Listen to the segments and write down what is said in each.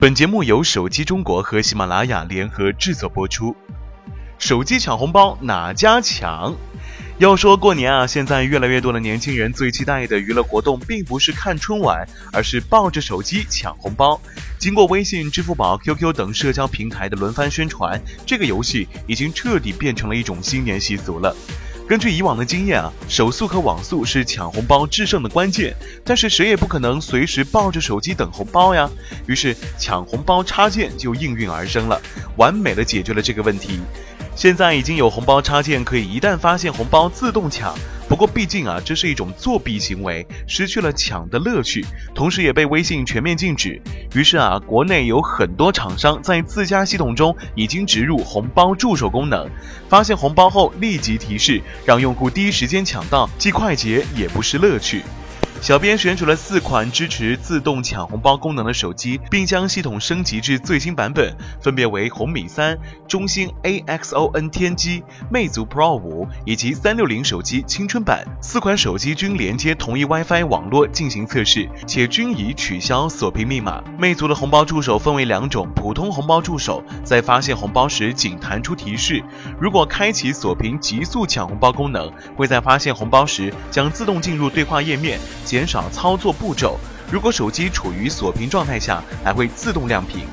本节目由手机中国和喜马拉雅联合制作播出。手机抢红包哪家强？要说过年啊，现在越来越多的年轻人最期待的娱乐活动，并不是看春晚，而是抱着手机抢红包。经过微信、支付宝、QQ 等社交平台的轮番宣传，这个游戏已经彻底变成了一种新年习俗了。根据以往的经验啊，手速和网速是抢红包制胜的关键，但是谁也不可能随时抱着手机等红包呀。于是抢红包插件就应运而生了，完美的解决了这个问题。现在已经有红包插件可以一旦发现红包自动抢，不过毕竟啊，这是一种作弊行为，失去了抢的乐趣，同时也被微信全面禁止。于是啊，国内有很多厂商在自家系统中已经植入红包助手功能，发现红包后立即提示，让用户第一时间抢到，既快捷也不失乐趣。小编选取了四款支持自动抢红包功能的手机，并将系统升级至最新版本，分别为红米三、中兴 AXON 天机、魅族 Pro 五以及三六零手机青春版。四款手机均连接同一 WiFi 网络进行测试，且均已取消锁屏密码。魅族的红包助手分为两种：普通红包助手在发现红包时仅弹出提示，如果开启锁屏极速抢红包功能，会在发现红包时将自动进入对话页面。减少操作步骤，如果手机处于锁屏状态下，还会自动亮屏。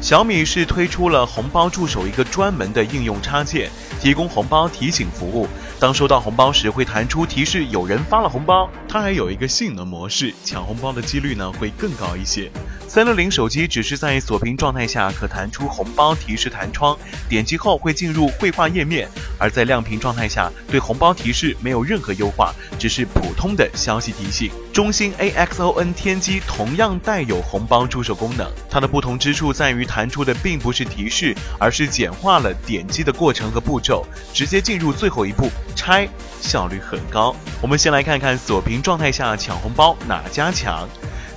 小米是推出了红包助手一个专门的应用插件，提供红包提醒服务。当收到红包时，会弹出提示有人发了红包。它还有一个性能模式，抢红包的几率呢会更高一些。三六零手机只是在锁屏状态下可弹出红包提示弹窗，点击后会进入绘画页面；而在亮屏状态下，对红包提示没有任何优化，只是普通的消息提醒。中兴 AXON 天机同样带有红包助手功能，它的不同之处在于弹出的并不是提示，而是简化了点击的过程和步骤，直接进入最后一步拆，效率很高。我们先来看看锁屏状态下抢红包哪家强。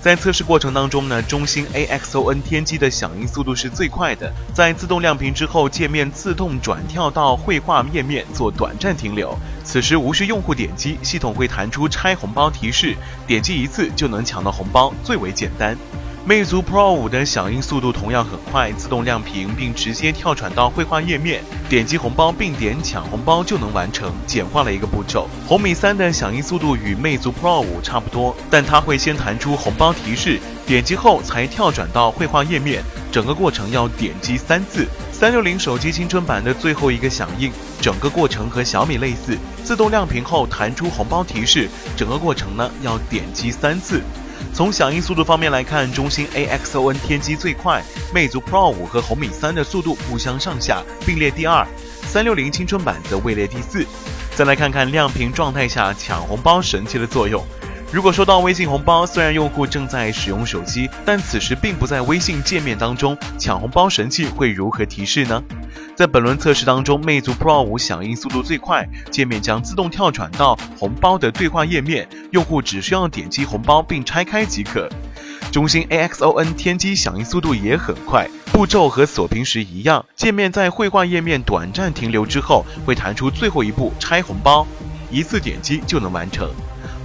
在测试过程当中呢，中兴 AXON 天机的响应速度是最快的。在自动亮屏之后，界面自动转跳到绘画页面做短暂停留，此时无需用户点击，系统会弹出拆红包提示，点击一次就能抢到红包，最为简单。魅族 Pro 五的响应速度同样很快，自动亮屏并直接跳转到绘画页面，点击红包并点抢红包就能完成，简化了一个步骤。红米三的响应速度与魅族 Pro 五差不多，但它会先弹出红包提示，点击后才跳转到绘画页面，整个过程要点击三次。三六零手机青春版的最后一个响应，整个过程和小米类似，自动亮屏后弹出红包提示，整个过程呢要点击三次。从响应速度方面来看，中兴 AXON 天机最快，魅族 Pro 五和红米三的速度不相上下，并列第二，三六零青春版则位列第四。再来看看亮屏状态下抢红包神器的作用。如果收到微信红包，虽然用户正在使用手机，但此时并不在微信界面当中，抢红包神器会如何提示呢？在本轮测试当中，魅族 Pro 五响应速度最快，界面将自动跳转到红包的对话页面，用户只需要点击红包并拆开即可。中兴 AXON 天机响应速度也很快，步骤和锁屏时一样，界面在绘画页面短暂停留之后，会弹出最后一步拆红包，一次点击就能完成。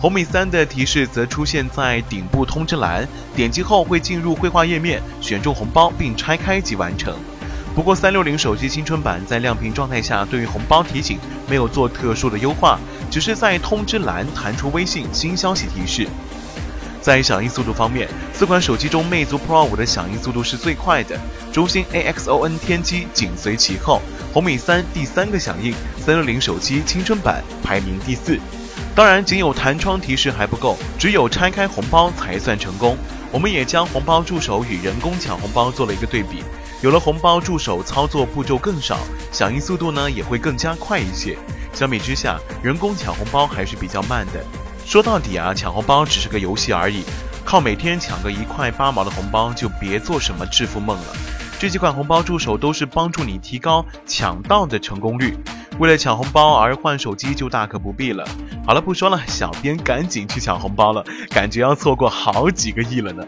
红米三的提示则出现在顶部通知栏，点击后会进入绘画页面，选中红包并拆开即完成。不过，三六零手机青春版在亮屏状态下，对于红包提醒没有做特殊的优化，只是在通知栏弹出微信新消息提示。在响应速度方面，四款手机中，魅族 Pro 五的响应速度是最快的，中兴 AXON 天机紧随其后，红米三第三个响应，三六零手机青春版排名第四。当然，仅有弹窗提示还不够，只有拆开红包才算成功。我们也将红包助手与人工抢红包做了一个对比。有了红包助手，操作步骤更少，响应速度呢也会更加快一些。相比之下，人工抢红包还是比较慢的。说到底啊，抢红包只是个游戏而已，靠每天抢个一块八毛的红包，就别做什么致富梦了。这几款红包助手都是帮助你提高抢到的成功率。为了抢红包而换手机就大可不必了。好了，不说了，小编赶紧去抢红包了，感觉要错过好几个亿了呢。